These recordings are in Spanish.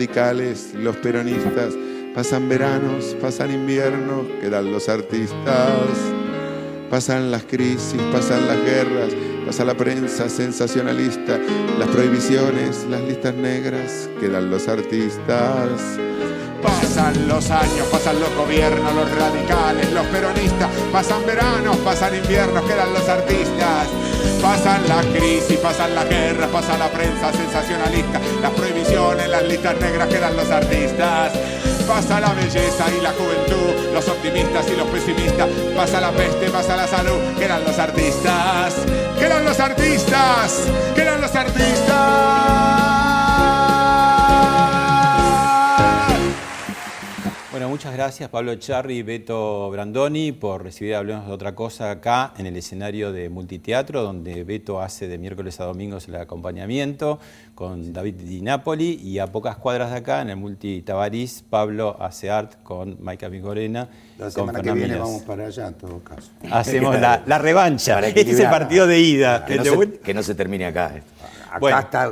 Radicales, los peronistas, pasan veranos, pasan inviernos, quedan los artistas, pasan las crisis, pasan las guerras, pasa la prensa sensacionalista, las prohibiciones, las listas negras, quedan los artistas. Pasan los años, pasan los gobiernos, los radicales, los peronistas, pasan veranos, pasan inviernos, quedan los artistas. Pasan la crisis, pasan la guerra, pasa la prensa sensacionalista, las prohibiciones, las listas negras, quedan los artistas. Pasa la belleza y la juventud, los optimistas y los pesimistas, pasa la peste, pasa la salud, quedan los artistas. Quedan los artistas, quedan los artistas. Muchas gracias Pablo Charri y Beto Brandoni por recibir Hablemos de otra cosa acá en el escenario de Multiteatro, donde Beto hace de miércoles a domingos el acompañamiento con David Di Napoli y a pocas cuadras de acá en el Multi Tabarís, Pablo hace art con Maika Migorena. La con semana que Fernán viene vamos para allá en todo caso. Hacemos la, la revancha. Este es el partido de ida. Que no, se, que no se termine acá. Acá Bueno. está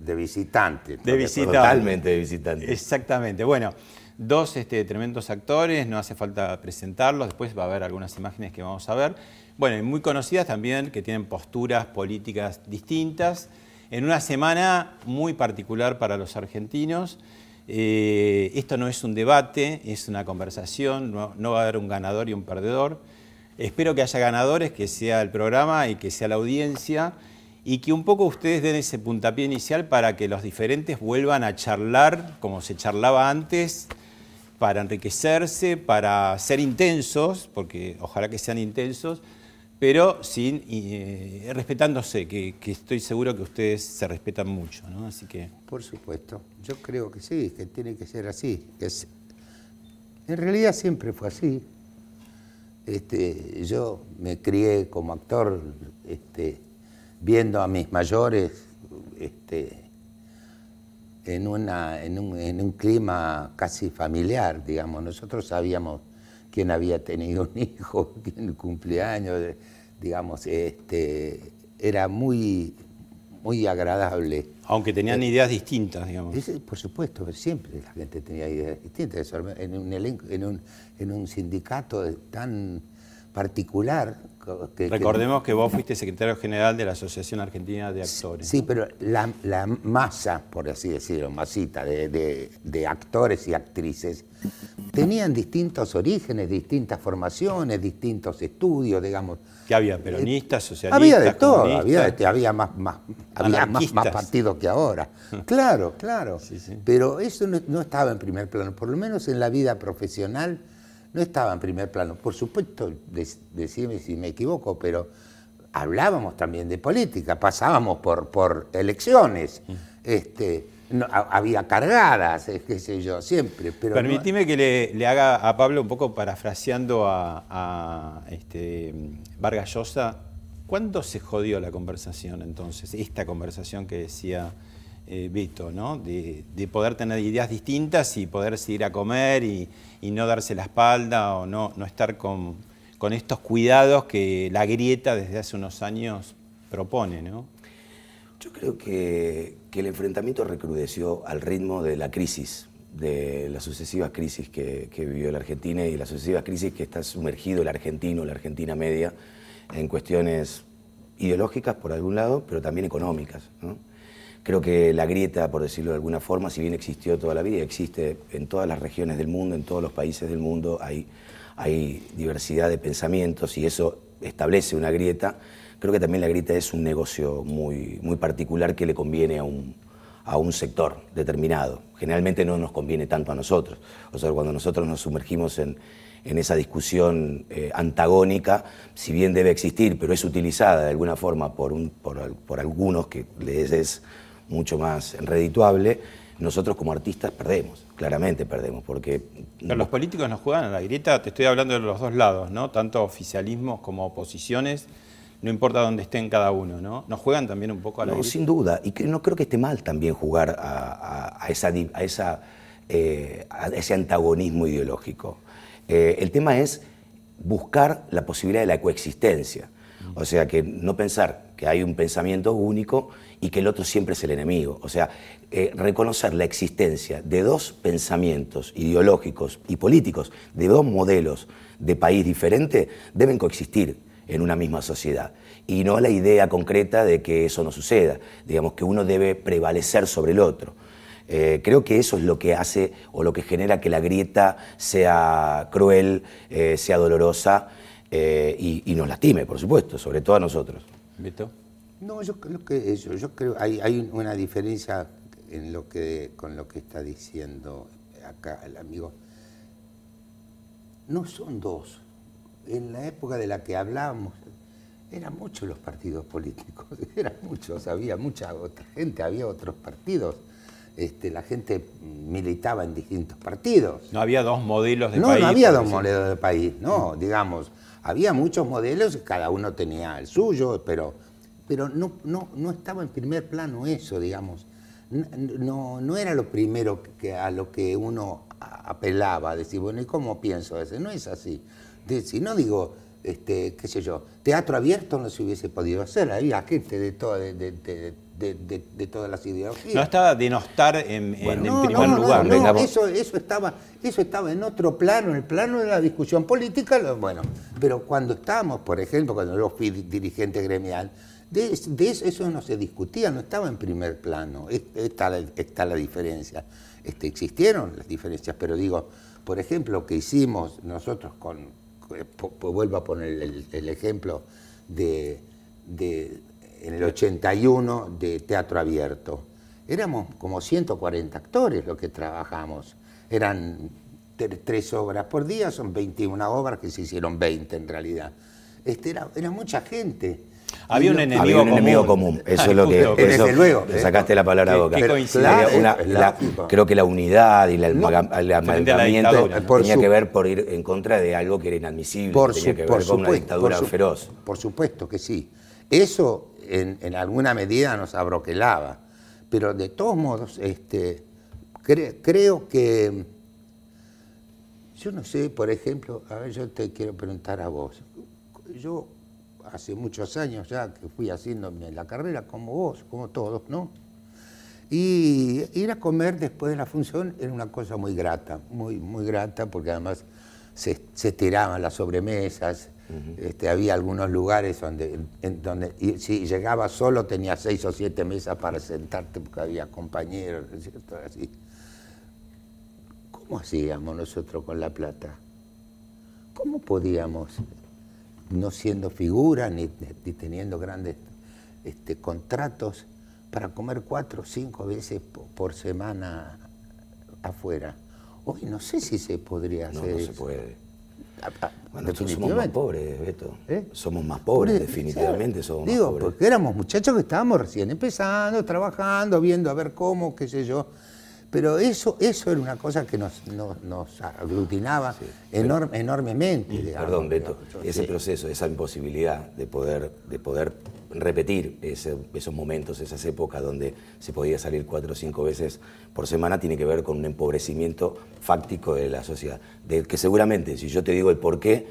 de visitante. De visita. Totalmente de visitante. Exactamente. Bueno, dos este, tremendos actores, no hace falta presentarlos, después va a haber algunas imágenes que vamos a ver. Bueno, muy conocidas también, que tienen posturas políticas distintas, en una semana muy particular para los argentinos. Eh, esto no es un debate, es una conversación, no va a haber un ganador y un perdedor. Espero que haya ganadores, que sea el programa y que sea la audiencia y que un poco ustedes den ese puntapié inicial para que los diferentes vuelvan a charlar como se charlaba antes, para enriquecerse, para ser intensos, porque ojalá que sean intensos, pero sin eh, respetándose, que, estoy seguro que ustedes se respetan mucho, ¿no? Así que Por supuesto. Yo creo que sí, que tiene que ser así. en realidad siempre fue así. Este, yo me crié como actor este, viendo a mis mayores este, en, una, en, un, en un clima casi familiar, digamos. Nosotros sabíamos quién había tenido un hijo, quién cumpleaños, digamos, este, era muy, muy agradable. aunque tenían ideas distintas, digamos. Por supuesto, siempre la gente tenía ideas distintas. En un, elenco- en un, en un sindicato tan particular. Que- Recordemos que vos fuiste secretario general de la Asociación Argentina de Actores. Sí, pero la, la masa, por así decirlo, masita de, de- de actores y actrices, tenían distintos orígenes, distintas formaciones, distintos estudios, digamos. Que había peronistas, socialistas, Había de todo, había, de- había más, más, había más, partidos que ahora. Claro, claro. Sí, sí. Pero eso no, no estaba en primer plano, por lo menos en la vida profesional no estaba en primer plano. Por supuesto, decime si me equivoco, pero hablábamos también de política, pasábamos por, por elecciones, Mm. este, no- había cargadas, eh, qué sé yo, siempre. Pero no- Permitime que le, le haga a Pablo un poco parafraseando a, a, este, Vargas Llosa. ¿Cuándo se jodió la conversación entonces? Esta conversación que decía eh, ¿no? De, de poder tener ideas distintas y poder seguir a comer y, no darse la espalda o no, no estar con, con estos cuidados que la grieta desde hace unos años propone, ¿no? Yo creo que, que el enfrentamiento recrudeció al ritmo de la crisis, de las sucesivas crisis que, que vivió la Argentina y las sucesivas crisis que está sumergido el argentino, la Argentina media, en cuestiones ideológicas por algún lado, pero también económicas. Creo que la grieta, por decirlo de alguna forma, si bien existió toda la vida, existe en todas las regiones del mundo, en todos los países del mundo, hay, diversidad de pensamientos y eso establece una grieta. Creo que también la grieta es un negocio muy, particular que le conviene a un, sector determinado. Generalmente no nos conviene tanto a nosotros. O sea, cuando nosotros nos sumergimos en, esa discusión eh, antagónica, si bien debe existir, pero es utilizada de alguna forma por, algunos que les es mucho más redituable, nosotros como artistas perdemos, claramente perdemos, porque... Pero los políticos nos juegan a la grieta, te estoy hablando de los dos lados, ¿no? Tanto oficialismos como oposiciones no importa dónde estén cada uno, ¿no? ¿Nos juegan también un poco a la No, sin duda, y que no creo que esté mal también jugar a, esa, a, esa, eh, a ese antagonismo ideológico. Eh, el tema es buscar la posibilidad de la coexistencia, o sea, que no pensar que hay un pensamiento único y que el otro siempre es el enemigo, o sea, eh, reconocer la existencia de dos pensamientos ideológicos y políticos, de dos modelos de país diferente, deben coexistir en una misma sociedad. Y no la idea concreta de que eso no suceda, digamos que uno debe prevalecer sobre el otro. Eh, creo que eso es lo que hace o lo que genera que la grieta sea cruel, eh, sea dolorosa y, nos lastime, por supuesto, sobre todo a nosotros. ¿Vito? No, yo creo que eso, yo creo hay, hay una diferencia en lo que, con lo que está diciendo acá el amigo. No son dos, en la época de la que hablábamos, eran muchos los partidos políticos, eran muchos, había mucha otra gente, había otros partidos. Este, la gente militaba en distintos partidos. No había dos modelos de país. No, no había dos modelos de país, no, digamos, había muchos modelos, cada uno tenía el suyo, pero, pero no, no, no estaba en primer plano eso, digamos. No, no era lo primero que, a lo que uno apelaba, decir, bueno, ¿y cómo pienso ese? No es así si no digo, este, qué sé yo, teatro abierto no se hubiese podido hacer, había gente de, de, todas las ideologías. No estaba denostar en, en, primer lugar. No, eso, eso, estaba, eso estaba en otro plano, en el plano de la discusión política, bueno, pero cuando estábamos, por ejemplo, cuando yo fui dirigente gremial, de, eso, no se discutía, no estaba en primer plano, está la, está la diferencia. Este, existieron las diferencias, pero digo, por ejemplo, lo que hicimos nosotros con, pues, vuelvo a poner el, ejemplo de, en el 81 de Teatro Abierto. Éramos como 140 actores los que trabajamos. Eran tres obras por día, son 21 obras que se hicieron 20 en realidad. Este, era, era mucha gente. Había un enemigo, común. Eso es lo que. Desde luego. Le sacaste la palabra a boca. creo que la unidad y el amalgamiento tenía que ver por ir en contra de algo que era inadmisible. Por tenía que ver con una dictadura feroz. Por supuesto que sí. Eso en, alguna medida nos abroquelaba. Pero de todos modos, este, creo que. Yo no sé, por ejemplo, a ver, yo te quiero preguntar a vos. Yo hace muchos años ya que fui haciéndome la carrera como vos, como todos, ¿no? Y ir a comer después de la función era una cosa muy grata, muy, muy grata, porque además se, se tiraban las sobremesas, este, había algunos lugares donde, en, donde si llegabas solo tenía seis o siete mesas para sentarte porque había compañeros, Así. ¿Cómo hacíamos nosotros con la plata? ¿Cómo podíamos no siendo figura ni, teniendo grandes este, contratos para comer cuatro o cinco veces por, semana afuera. Hoy no sé si se podría hacer. No, no se puede. bueno, somos más pobres, Beto. ¿Eh? Somos más pobres, definitivamente somos Digo, más pobres. porque éramos muchachos que estábamos recién empezando, trabajando, viendo a ver cómo, qué sé yo. Pero eso, eso era una cosa que nos, nos, aglutinaba enormemente. perdón, Beto, ese proceso, esa imposibilidad de poder, de poder repetir esos momentos, esas épocas donde se podía salir cuatro o cinco veces por semana, tiene que ver con un empobrecimiento fáctico de la sociedad. De que seguramente, si yo te digo el por qué,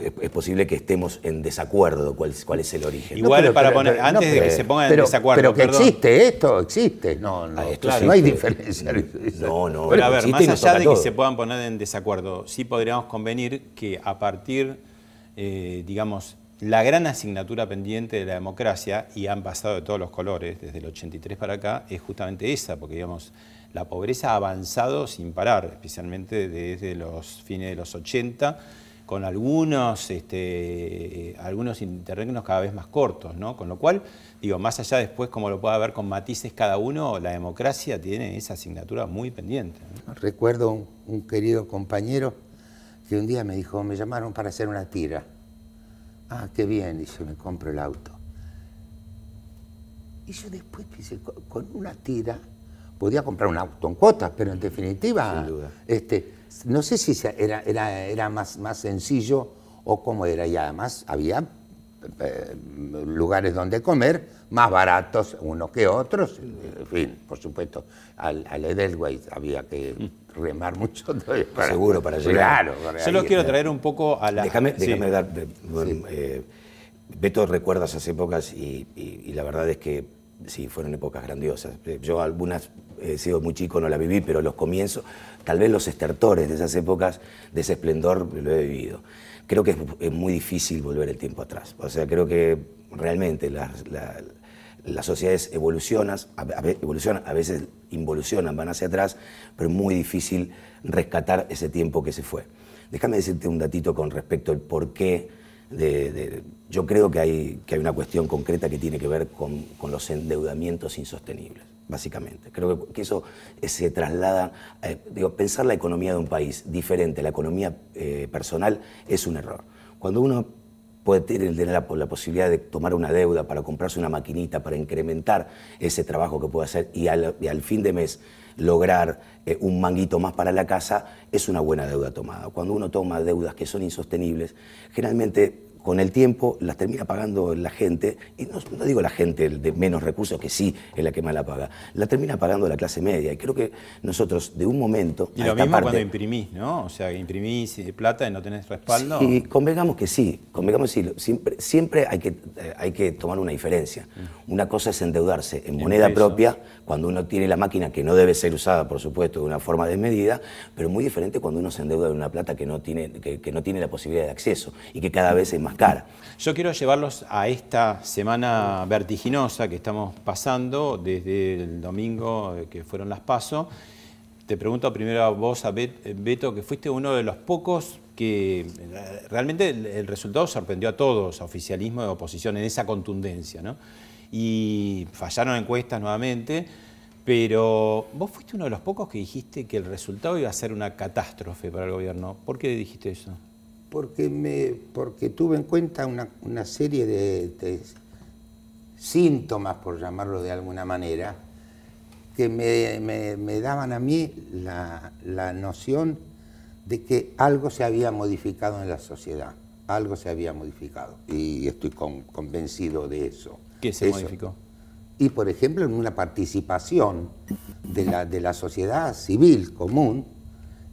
es posible que estemos en desacuerdo cuál, cuál es el origen. Igual para poner, antes de que se pongan en desacuerdo. Pero que existe esto, existe. No, no, ah, no hay diferencia. No, no. Pero a ver, más allá de que se puedan poner en desacuerdo, sí podríamos convenir que a partir, eh, digamos, la gran asignatura pendiente de la democracia, y han pasado de todos los colores, desde el 83 para acá, es justamente esa, porque digamos, la pobreza ha avanzado sin parar, especialmente desde los fines de los 80 con algunos, este, algunos interregnos cada vez más cortos, ¿no? Con lo cual, digo, más allá después como lo pueda ver con matices cada uno, la democracia tiene esa asignatura muy pendiente. Recuerdo un, un querido compañero que un día me dijo, me llamaron para hacer una tira. Ah, qué bien, dice, me compro el auto. Y yo después con- con una tira podía comprar un auto en cuotas, pero en definitiva, Sin duda. Este, no sé si era, era, era más, más sencillo o cómo era, y además había eh, lugares donde comer más baratos unos que otros, en fin, por supuesto, al, al Edelweiss había que remar mucho para, Seguro, para llegar. Claro, para Yo lo ahí, quiero eh, traer un poco a la... Déjame, Sí. déjame dar. bueno, eh, Beto recuerda esas épocas y, y- y la verdad es que sí, fueron épocas grandiosas. Yo algunas he sido muy chico, no la viví, pero los comienzos, tal vez los estertores de esas épocas, de ese esplendor, lo he vivido. Creo que es, muy difícil volver el tiempo atrás. O sea, creo que realmente las, la- las sociedades evolucionan, a, evolucionan, a veces involucionan, van hacia atrás, pero es muy difícil rescatar ese tiempo que se fue. Déjame decirte un datito con respecto al por qué. de- yo creo que hay, que hay una cuestión concreta que tiene que ver con los endeudamientos insostenibles, básicamente. Creo que, eso eh, se traslada, eh, digo, pensar la economía de un país diferente la economía eh, personal es un error. Cuando uno puede tener la, posibilidad de tomar una deuda para comprarse una maquinita, para incrementar ese trabajo que puede hacer y al, y al fin de mes lograr eh, un manguito más para la casa, es una buena deuda tomada. Cuando uno toma deudas que son insostenibles, generalmente con el tiempo las termina pagando la gente, y no, no digo la gente de menos recursos, que sí es la que más la paga, la termina pagando la clase media. Y creo que nosotros de un momento... Y a lo esta mismo parte- cuando imprimís, ¿no? O sea, imprimís eh, plata y no tenés respaldo. Sí, convengamos que sí, convengamos que sí. Siempre, siempre hay, que, eh, hay que tomar una diferencia. Una cosa es endeudarse en En moneda propia, cuando uno tiene la máquina que no debe ser usada, por supuesto, de una forma desmedida, pero muy diferente cuando uno se endeuda de una plata que no tiene, que, no tiene la posibilidad de acceso y que cada vez es más cara. Yo quiero llevarlos a esta semana vertiginosa que estamos pasando desde el domingo eh, que fueron las PASO. Te pregunto primero a vos, a eh, Beto, que fuiste uno de los pocos que eh, realmente el, resultado sorprendió a todos, a oficialismo y oposición, en esa contundencia. ¿no? Y fallaron encuestas nuevamente, pero vos fuiste uno de los pocos que dijiste que el resultado iba a ser una catástrofe para el gobierno. ¿Por qué dijiste eso? porque, me, porque tuve en cuenta una, serie de, síntomas, por llamarlo de alguna manera, que me, me- daban a mí la, la noción de que algo se había modificado en la sociedad, algo se había modificado, y estoy con- convencido de eso. ¿Qué se Eso. modificó? Y, por ejemplo, en una participación de la, de la sociedad civil común,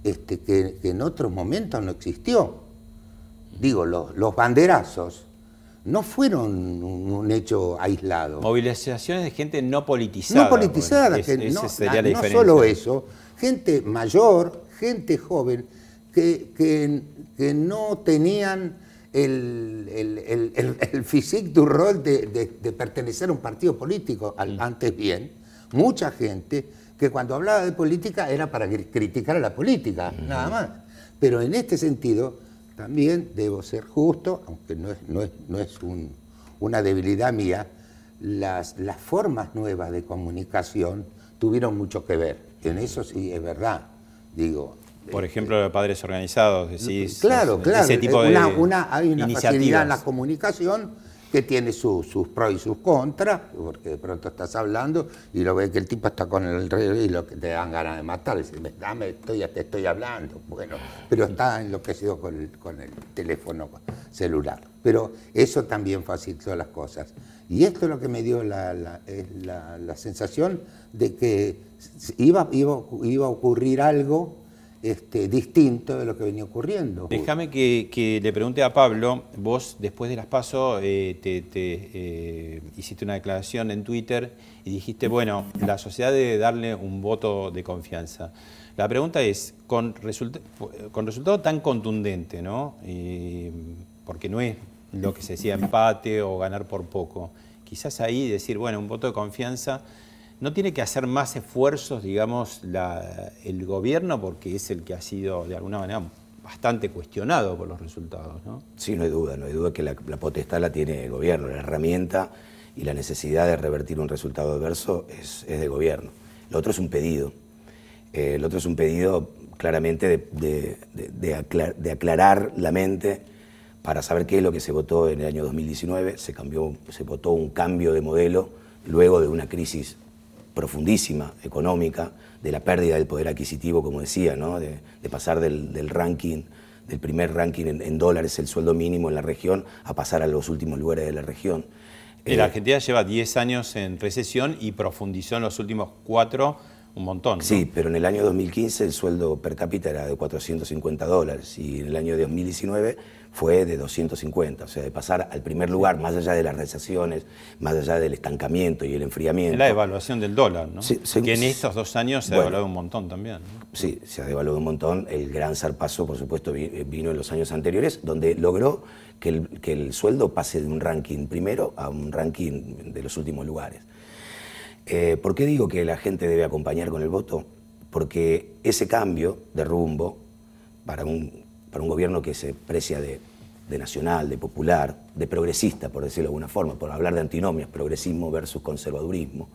este, que, que en otros momentos no existió. Digo, los, los banderazos no fueron un, un hecho aislado. Movilizaciones de gente no politizada. No politizada, es- que no, sería la no solo eso, gente mayor, gente joven, que, que- que no tenían el, el, el, el- physique du rol de, de- de pertenecer a un partido político, al- antes bien, mucha gente que cuando hablaba de política era para cri- criticar a la política, nada más. Pero en este sentido, también debo ser justo, aunque no es, no es, no es un- una debilidad mía, las, las formas nuevas de comunicación tuvieron mucho que ver. En eso sí es verdad. Digo, Por ejemplo, de padres organizados, decís. claro, ese claro. tipo de una, una- hay una facilidad en la comunicación que tiene su- sus pros y sus contras, porque de pronto estás hablando y lo ves que el tipo está con el rey y lo que te dan ganas de matar, dices, "Me- dame, estoy, te estoy hablando. Bueno, pero está enloquecido con el, con el teléfono celular. Pero eso también facilitó las cosas. Y esto es lo que me dio la, la- es la- la sensación de que iba, iba, iba a ocurrir algo este, distinto de lo que venía ocurriendo. Déjame que, le pregunte a Pablo, vos después de las PASO eh, te, eh, hiciste una declaración en Twitter y dijiste, bueno, la sociedad debe darle un voto de confianza. La pregunta es, con, resulta- con resultado tan contundente, ¿no? Eh, porque no es lo que se decía empate o ganar por poco, quizás ahí decir, bueno, un voto de confianza ¿No tiene que hacer más esfuerzos, digamos, el gobierno, porque es el que ha sido de alguna manera bastante cuestionado por los resultados. Sí, no hay duda, no hay duda que la, potestad la tiene el gobierno, la herramienta y la necesidad de revertir un resultado adverso es, es del gobierno. Lo otro es un pedido. Eh, el otro es un pedido claramente de, de aclarar la mente para saber qué es lo que se votó en el año 2019. Se, cambió, se votó un cambio de modelo luego de una crisis profundísima económica, de la pérdida del poder adquisitivo, como decía, ¿no? de, de pasar del, del ranking, del primer ranking en, en dólares, el sueldo mínimo en la región, a pasar a los últimos lugares de la región. Y Eh, la Argentina lleva 10 años en recesión y profundizó en los últimos cuatro un montón. ¿no? Sí, pero en el año 2015 el sueldo per cápita era de 450 dólares y en el año 2019 fue de 250. O sea, de pasar al primer lugar, más allá de las recesiones, más allá del estancamiento y el enfriamiento. La evaluación del dólar, ¿no? Sí, sí, que en estos dos años se ha devaluado un montón también. ¿no? Sí, se ha devaluado un montón. El gran zarpazo, por supuesto, vi- vino en los años anteriores, donde logró que el, que el sueldo pase de un ranking primero a un ranking de los últimos lugares. Eh, ¿Por qué digo que la gente debe acompañar con el voto? Porque ese cambio de rumbo para un, para un gobierno que se precia de, nacional, de popular, de progresista, por decirlo de alguna forma, por hablar de antinomias, progresismo versus conservadurismo,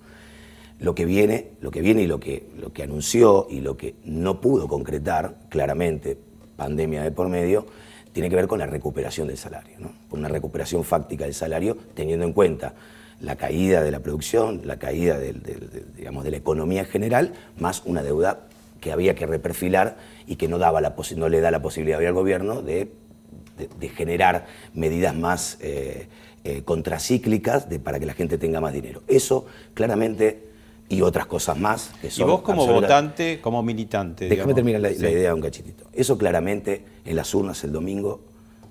lo que viene, lo que viene y lo que, lo que anunció y lo que no pudo concretar claramente, pandemia de por medio, tiene que ver con la recuperación del salario, ¿no? con una recuperación fáctica del salario, teniendo en cuenta la caída de la producción, la caída del- digamos, de la economía en general, más una deuda que había que reperfilar y que no, daba la no le da la posibilidad hoy al gobierno de, de- de generar medidas más eh, eh, contracíclicas de- para que la gente tenga más dinero. Eso claramente y otras cosas más que Y son vos como votante, como militante. Déjame terminar la, la Sí. idea un cachitito. Eso claramente en las urnas el domingo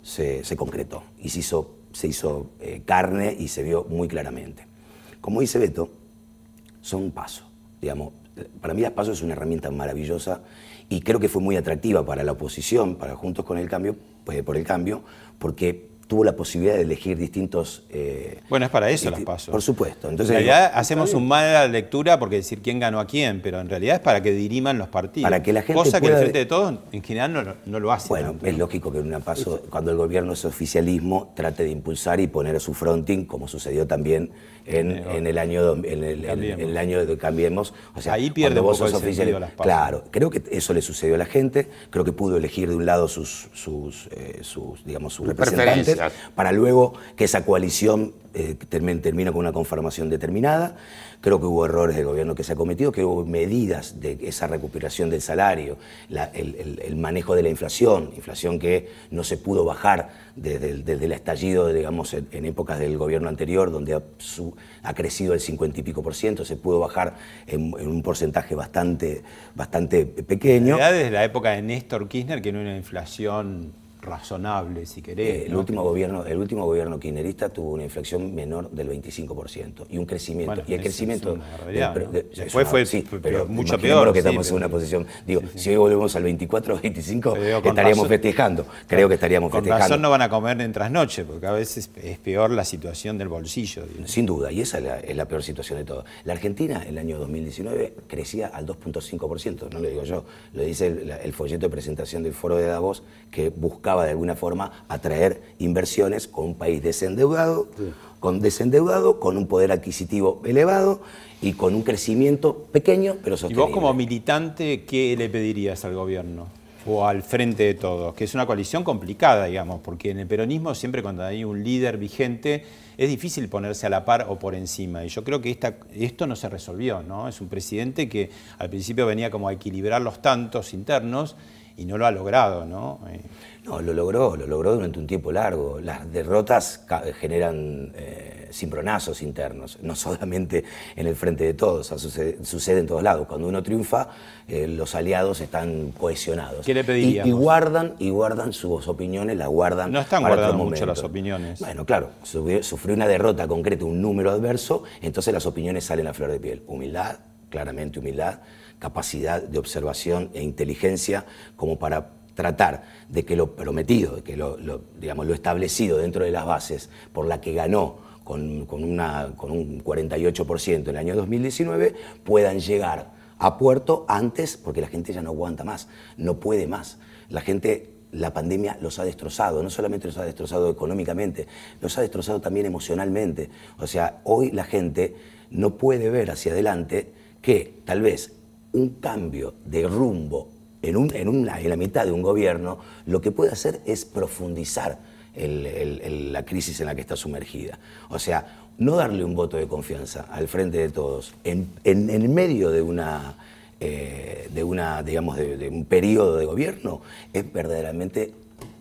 se, se concretó y se hizo, se hizo eh, carne y se vio muy claramente. Como dice Beto, son un paso. Digamos, para mí las pasos es una herramienta maravillosa y creo que fue muy atractiva para la oposición, para Juntos con el Cambio, pues, por el Cambio, porque tuvo la posibilidad de elegir distintos... eh, Bueno, es para eso las pasos. Por supuesto. En Entonces, realidad digo, hacemos un mala lectura porque decir quién ganó a quién, pero en realidad es para que diriman los partidos. Para que la gente Cosa que el Frente de Todos en general no, lo- no lo hace. Bueno, tanto, es ¿no? lógico que en una paso, cuando el gobierno es oficialismo, trate de impulsar y poner a su fronting, como sucedió también en, en el año en el, en- Cambiemos. en el año de Cambiemos. O sea, Ahí pierde cuando un vos sos oficiali- las. Claro, creo que eso le sucedió a la gente. Creo que pudo elegir de un lado sus, sus, eh, sus, digamos, sus representantes para luego que esa coalición eh, termine, termine con una conformación determinada. Creo que hubo errores del gobierno que se ha cometido, que hubo medidas de esa recuperación del salario, la- el, el- el manejo de la inflación, inflación que no se pudo bajar desde el, desde el estallido, digamos, en, en épocas del gobierno anterior, donde ha, su- ha crecido el 50 y pico por ciento, se pudo bajar en, en un porcentaje bastante, bastante pequeño. desde la época de Néstor Kirchner que no era una inflación razonable, si querés. Eh, el, ¿no? último gobierno, el último gobierno kirchnerista tuvo una inflación menor del 25% y un crecimiento. Bueno, y el crecimiento. Después fue- sí, pero mucho peor, que sí, estamos en una posición. Digo, Sí, si hoy volvemos al 24 o 25, Te digo, con estaríamos razón- festejando. Creo que estaríamos Con festejando. razón no van a comer en trasnoche, porque a veces es peor la situación del bolsillo. digamos. Sin duda, y esa es la, es la peor situación de todo. La Argentina, en el año 2019, crecía al 2.5%, no lo digo yo, lo dice el folleto de presentación del Foro de Davos, que buscaba de alguna forma atraer inversiones con un país desendeudado, con desendeudado, con un poder adquisitivo elevado y con un crecimiento pequeño pero Y sostenible. vos como militante, ¿qué le pedirías al gobierno? O al frente de todos, que es una coalición complicada, digamos, porque en el peronismo siempre cuando hay un líder vigente es difícil ponerse a la par o por encima. Y yo creo que esta, esto no se resolvió, ¿no? Es un presidente que al principio venía como a equilibrar los tantos internos y no lo ha logrado, ¿no? Eh, No, lo logró, lo logró durante un tiempo largo. Las derrotas ca- generan eh, cimbronazos internos, no solamente en el frente de todos, o sea, sucede, sucede en todos lados. Cuando uno triunfa, eh, los aliados están cohesionados. ¿Qué le Y, pediríamos? y guardan, y guardan sus opiniones, las guardan. No están para guardando mucho las opiniones. Bueno, claro, sufrió una derrota concreta, un número adverso, entonces las opiniones salen a flor de piel. Humildad, claramente humildad, capacidad de observación e inteligencia como para tratar de que lo prometido, de que lo, digamos, lo establecido dentro de las bases por la que ganó con, con una, con un 48% en el año 2019, puedan llegar a puerto antes, porque la gente ya no aguanta más, no puede más. La gente la pandemia los ha destrozado, no solamente los ha destrozado económicamente, los ha destrozado también emocionalmente. O sea, hoy la gente no puede ver hacia adelante que tal vez un cambio de rumbo en, un, en, una, en la mitad de un gobierno lo que puede hacer es profundizar la crisis en la que está sumergida. O sea, no darle un voto de confianza al frente de todos en, en, medio de una, eh, de una digamos, de, un periodo de gobierno es verdaderamente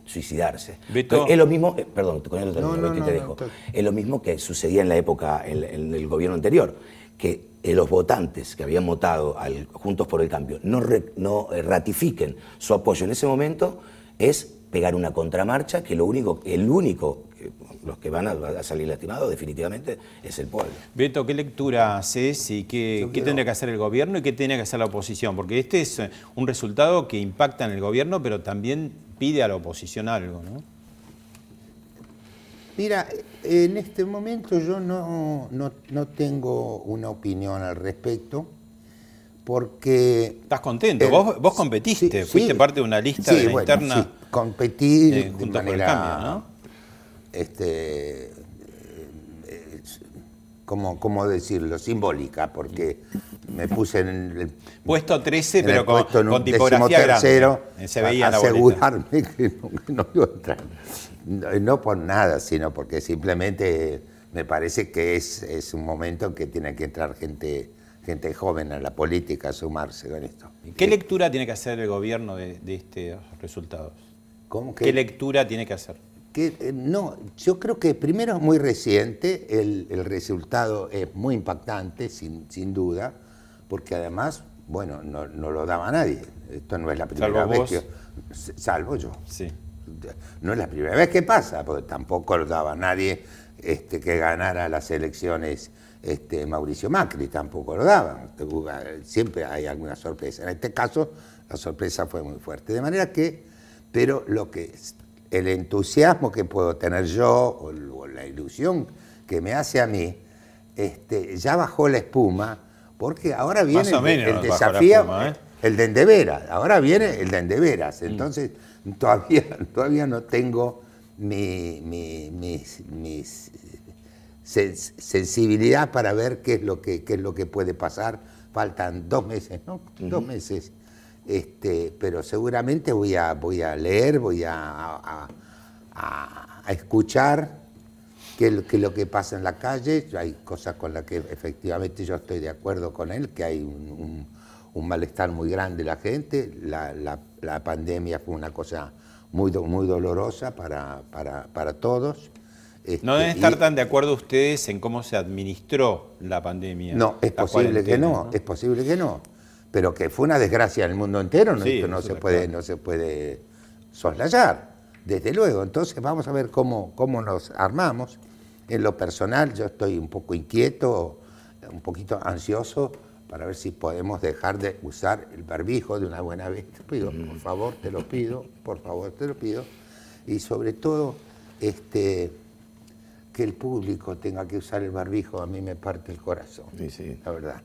suicidarse. Es lo mismo, eh, perdón, con el te dejo. Es lo mismo que sucedía en la época, en, el gobierno anterior, que eh, los votantes que habían votado al Juntos por el Cambio no, no ratifiquen su apoyo en ese momento, es pegar una contramarcha que lo único, el único, los que van a, salir lastimados definitivamente es el pueblo. Beto, ¿qué lectura haces y qué, qué tendría que hacer el gobierno y qué tiene que hacer la oposición? Porque este es eh, un resultado que impacta en el gobierno, pero también pide a la oposición algo, ¿no? Mira, en este momento yo no, no tengo una opinión al respecto porque... ¿Estás contento? vos, competiste, fuiste parte de una lista de la interna competir eh, de manera, ¿no? este, eh, ¿cómo, decirlo? Simbólica, porque me puse en el puesto 13, pero con, con tipografía grande. Eh, se veía a, asegurarme que no, iba a entrar. No, por nada, sino porque simplemente me parece que es, es un momento en que tiene que entrar gente gente joven a la política a sumarse con esto. ¿Qué lectura tiene que hacer el gobierno de, de estos resultados? ¿Qué lectura tiene que hacer? Que, eh, no, yo creo que primero es muy reciente, el, resultado es muy impactante, sin, sin, duda, porque además, bueno, no, lo daba nadie. Esto no es la primera vez que. Salvo yo. Sí. No es la primera vez que pasa, porque tampoco lo daba nadie este, que ganara las elecciones este, Mauricio Macri, tampoco lo daba. Siempre hay alguna sorpresa. En este caso, la sorpresa fue muy fuerte. De manera que pero lo que el entusiasmo que puedo tener yo o, la ilusión que me hace a mí, este, ya bajó la espuma, porque ahora viene el, desafío, ¿eh? el de endeveras, ahora viene el de endeveras, mm. todavía, todavía no tengo mi, sensibilidad para ver qué es lo que, qué es lo que puede pasar, faltan dos meses, ¿no? Dos meses este, pero seguramente voy a, voy a leer, voy a, escuchar qué es lo que pasa en la calle. Hay cosas con las que efectivamente yo estoy de acuerdo con él, que hay un, malestar muy grande de la gente. La, pandemia fue una cosa muy, muy dolorosa para, para, todos. no deben estar tan de acuerdo ustedes en cómo se administró la pandemia. No, es posible que no, es posible que no pero que fue una desgracia en el mundo entero, ¿no? no, se puede, no se puede soslayar, desde luego. Entonces vamos a ver cómo, cómo nos armamos. En lo personal yo estoy un poco inquieto, un poquito ansioso para ver si podemos dejar de usar el barbijo de una buena vez. Te pido, por favor, te lo pido, por favor, te lo pido. Y sobre todo, este, que el público tenga que usar el barbijo, a mí me parte el corazón, sí, sí. la verdad.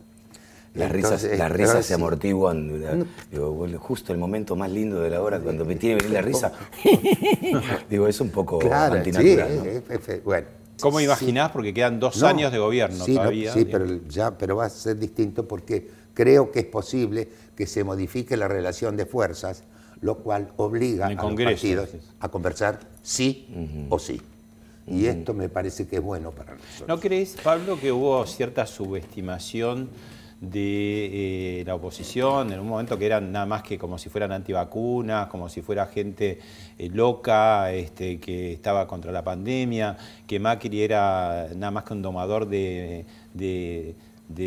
Las risas, las risas se amortiguan. Digo, justo el momento más lindo de la hora, cuando me tiene venir la risa. digo, es un poco antinatural. bueno. ¿Cómo imaginás? Porque quedan dos años de gobierno todavía. sí, pero, ya, pero va a ser distinto porque creo que es posible que se modifique la relación de fuerzas, lo cual obliga a los partidos a conversar sí o sí. Y esto me parece que es bueno para nosotros. ¿No crees, Pablo, que hubo cierta subestimación? De eh, la oposición, en un momento que eran nada más que como si fueran antivacunas, como si fuera gente eh, loca este, que estaba contra la pandemia, que Macri era nada más que un domador de,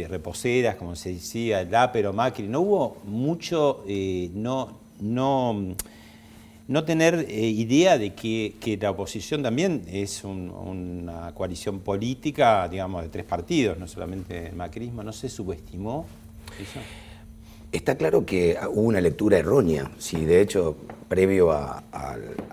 reposeras, como se decía, pero Macri. No hubo mucho, eh, no, no no tener eh, idea de que, la oposición también es una coalición política, digamos, de tres partidos, no solamente el macrismo, ¿no se subestimó? Está claro que hubo una lectura errónea. Si de hecho, previo a,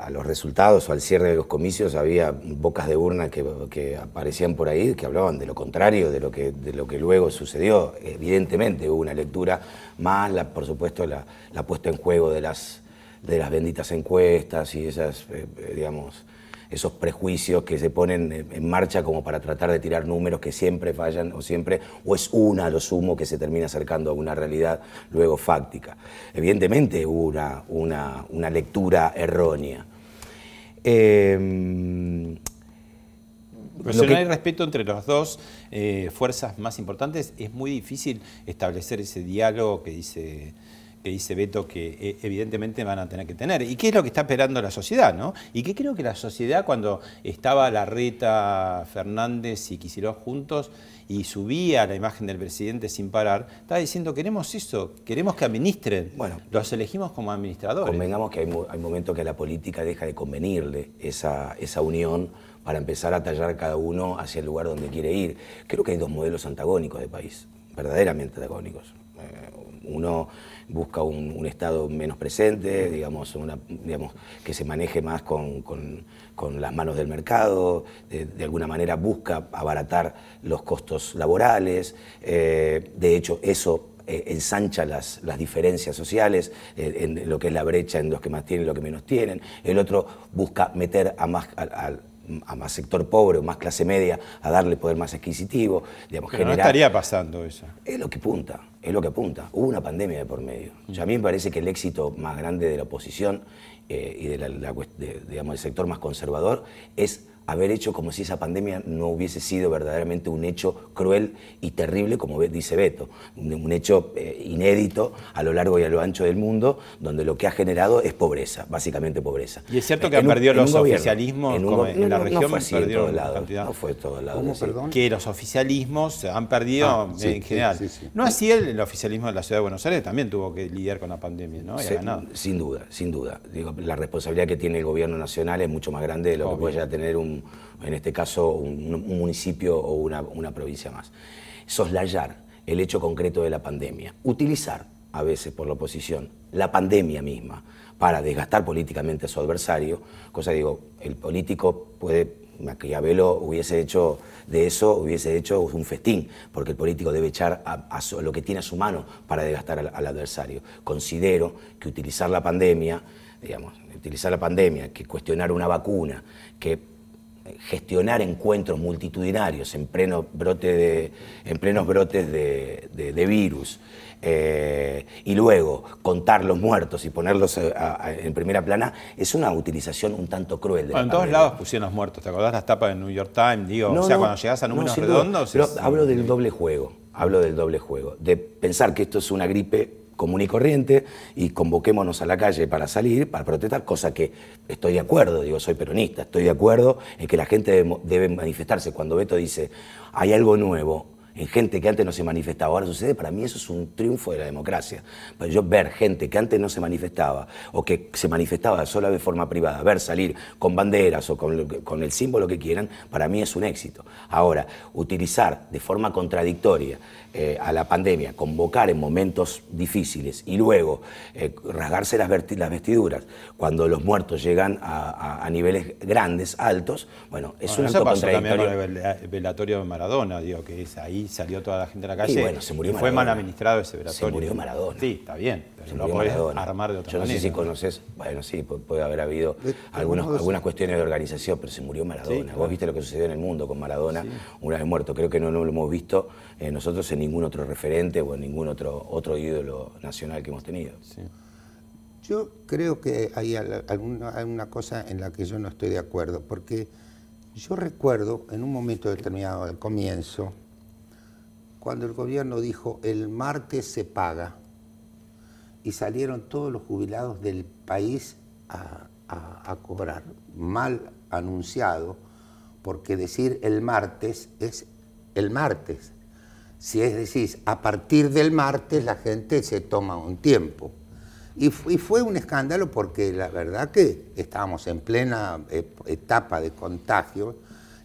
los resultados o al cierre de los comicios, había bocas de urna que, aparecían por ahí, que hablaban de lo contrario, de lo que, de lo que luego sucedió. Evidentemente hubo una lectura, más, la, por supuesto, la puesta en juego de las de las benditas encuestas y esas, eh, eh, digamos, esos prejuicios que se ponen en marcha como para tratar de tirar números que siempre fallan o siempre, o es una a lo sumo que se termina acercando a una realidad luego fáctica. Evidentemente hubo una, una, una lectura errónea. Eh, pero si no hay respeto entre las dos eh, fuerzas más importantes, es muy difícil establecer ese diálogo que dice que dice Beto que eh, evidentemente van a tener que tener. ¿Y qué es lo que está esperando la sociedad? ¿no? Y que creo que la sociedad cuando estaba Larreta, Fernández y Quisiró juntos y subía la imagen del presidente sin parar, estaba diciendo queremos eso, queremos que administren. Bueno, los elegimos como administradores. Convengamos que hay, hay momentos que la política deja de convenirle esa, esa unión para empezar a tallar cada uno hacia el lugar donde quiere ir. Creo que hay dos modelos antagónicos de país, verdaderamente antagónicos. Eh, uno busca un, Estado menos presente, digamos, digamos, que se maneje más con, las manos del mercado, de, alguna manera busca abaratar los costos laborales, eh, de hecho eso eh, ensancha las, las, diferencias sociales en lo que es la brecha en los que más tienen y los que menos tienen, el otro busca meter a más, a más sector pobre o más clase media a darle poder más adquisitivo. Digamos, no estaría pasando eso. Es lo que apunta, es lo que apunta. Hubo una pandemia de por medio. a mí me parece que el éxito más grande de la oposición eh, y de digamos, del sector más conservador es haber hecho como si esa pandemia no hubiese sido verdaderamente un hecho cruel y terrible, como dice Beto, un, hecho eh, inédito a lo largo y a lo ancho del mundo, donde lo que ha generado es pobreza, básicamente pobreza. Y es cierto que han perdido los oficialismos en, la región, no fue así en todos lados. No fue todo lado. Que los oficialismos han perdido ah, en general. no así el, el, oficialismo de la Ciudad de Buenos Aires también tuvo que lidiar con la pandemia, ¿no? sin duda, sin duda. Digo, la responsabilidad que tiene el gobierno nacional es mucho más grande de lo que puede tener un en este caso, un, municipio o una, provincia más. Soslayar el hecho concreto de la pandemia, utilizar a veces por la oposición la pandemia misma para desgastar políticamente a su adversario, cosa digo, el político puede, Maquiavelo hubiese hecho de eso, hubiese hecho un festín, porque el político debe echar a, lo que tiene a su mano para desgastar al, al, adversario. Considero que utilizar la pandemia, digamos, utilizar la pandemia, que cuestionar una vacuna, que gestionar encuentros multitudinarios en, pleno brote de, en plenos brotes de, virus eh, y luego contar los muertos y ponerlos eh, en primera plana es una utilización un tanto cruel. De en todos lados pusieron los muertos, ¿te acordás las tapas del New York Times? Digo, o sea, cuando llegas a números redondos... Pero hablo del doble juego, hablo del doble juego, de pensar que esto es una gripe común y corriente y convoquémonos a la calle para salir, para protestar, cosa que estoy de acuerdo, digo, soy peronista, estoy de acuerdo en que la gente debe, manifestarse. Cuando Beto dice, hay algo nuevo, en gente que antes no se manifestaba, ahora sucede, para mí eso es un triunfo de la democracia. Pero yo ver gente que antes no se manifestaba o que se manifestaba solo de forma privada, ver salir con banderas o con, con el símbolo que quieran, para mí es un éxito. Ahora, utilizar de forma contradictoria eh, a la pandemia, convocar en momentos difíciles y luego eh, rasgarse las, vestiduras cuando los muertos llegan a, niveles grandes, altos, bueno, es un acto contradictorio. También el velatorio de Maradona, digo, que es, ahí salió toda la gente a la calle y, bueno, se murió fue mal administrado ese velatorio. Se murió Maradona. Sí, está bien, pero lo podés armar de otra Yo no sé si conoces, bueno, sí, puede haber habido algunos, algunas cuestiones de organización, pero se murió Maradona. Vos viste lo que sucedió en el mundo con Maradona una vez muerto. Creo que no, no lo hemos visto eh, nosotros en ningún otro referente o en ningún otro, otro ídolo nacional que hemos tenido. Yo creo que hay alguna, una cosa en la que yo no estoy de acuerdo, porque yo recuerdo en un momento determinado del comienzo, cuando el gobierno dijo el martes se paga, y salieron todos los jubilados del país a, cobrar, mal anunciado, porque decir el martes es el martes. Si es decir, a partir del martes la gente se toma un tiempo. Y, fue un escándalo porque la verdad que estábamos en plena etapa de contagio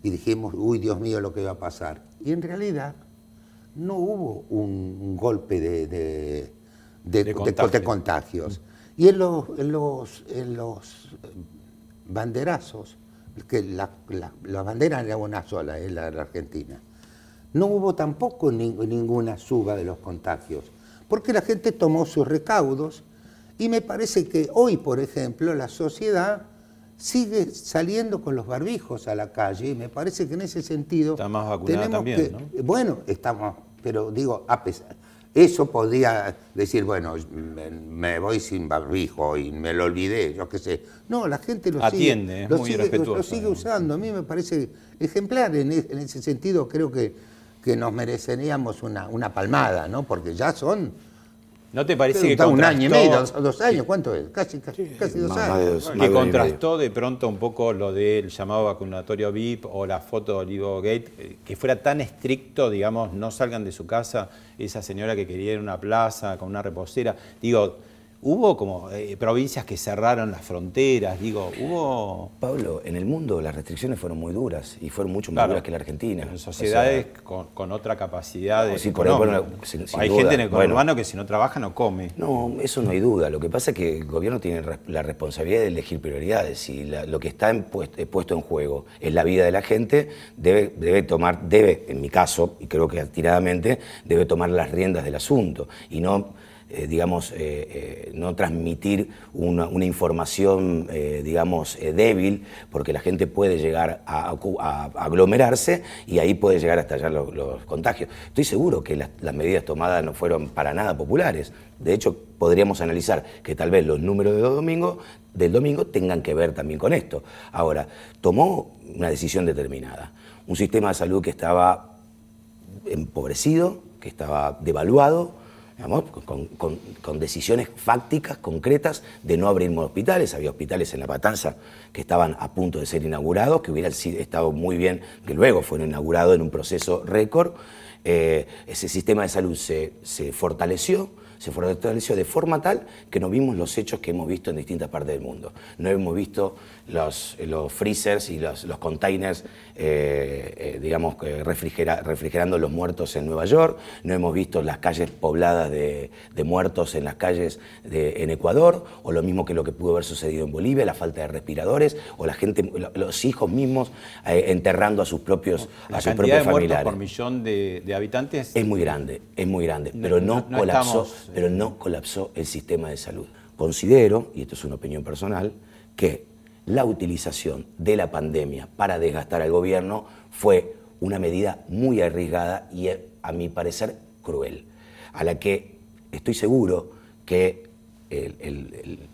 y dijimos, uy, Dios mío, lo que va a pasar. Y en realidad no hubo un, golpe de, de, contagios. Y en los, en los, en los banderazos, que la, la bandera era una sola, es la de la Argentina no hubo tampoco ninguna suba de los contagios, porque la gente tomó sus recaudos. Y me parece que hoy, por ejemplo, la sociedad sigue saliendo con los barbijos a la calle y me parece que en ese sentido Está más vacunada también, que, bueno, estamos, pero digo, a pesar, eso podría decir, bueno, me, me voy sin barbijo y me lo olvidé, yo qué sé. No, la gente lo Atiende, sigue, es lo muy sigue, lo sigue usando. A mí me parece ejemplar en, e- en ese sentido, creo que, que nos mereceríamos una, una palmada, ¿no? Porque ya son ¿No te parece que está un año y medio, contrastó- dos, dos años, ¿cuánto es? Casi, casi, casi dos más- más de años. dos- que de y contrastó de pronto un poco lo del llamado vacunatorio VIP o la foto de Olivo Gate, eh, que fuera tan estricto, digamos, no salgan de su casa, esa señora que quería ir a una plaza con una reposera. Digo, hubo como eh, provincias que cerraron las fronteras, digo, hubo Pablo, en el mundo las restricciones fueron muy duras y fueron mucho más Claro. duras que la Argentina. en O sea, sociedades con, con otra capacidad de sí, por ahí, económica. bueno, sin- sin Hay duda. gente en el Bueno. conurbano que si no trabaja no come. No, eso no hay duda. Lo que pasa es que el gobierno tiene la responsabilidad de elegir prioridades y la- lo que está en puest- eh, puesto en juego es la vida de la gente, debe, debe tomar, debe, en mi caso, y creo que atiradamente, debe tomar las riendas del asunto y no, eh, digamos, eh, eh, no transmitir una, información, digamos, débil, porque la gente puede llegar a, aglomerarse y ahí puede llegar a estallar los, los contagios. Estoy seguro que las, las medidas tomadas no fueron para nada populares. De hecho, podríamos analizar que tal vez los números de los domingos, del domingo tengan que ver también con esto. Ahora, tomó una decisión determinada. Un sistema de salud que estaba empobrecido, que estaba devaluado, digamos, con, con- decisiones fácticas, concretas, de no abrir hospitales. Había hospitales en La Matanza que estaban a punto de ser inaugurados, que hubieran estado muy bien, que luego fueron inaugurados en un proceso récord. Eh, ese sistema de salud se, se fortaleció, se fortaleció de forma tal que no vimos los hechos que hemos visto en distintas partes del mundo. No hemos visto los, los freezers y los, los containers, eh, eh, digamos, refrigera- refrigerando los muertos en Nueva York, no hemos visto las calles pobladas de, de muertos en las calles de- en Ecuador, o lo mismo que lo que pudo haber sucedido en Bolivia, la falta de respiradores, o la gente, lo- los hijos mismos eh, enterrando a sus propios, La a sus propios de familiares. por millón de, de habitantes Es muy grande, es muy grande, No, pero no, colapsó, estamos, pero no colapsó el sistema de salud. Considero, y esto es una opinión personal, que la utilización de la pandemia para desgastar al gobierno fue una medida muy arriesgada y, eh, a mi parecer, cruel, a la que estoy seguro que el,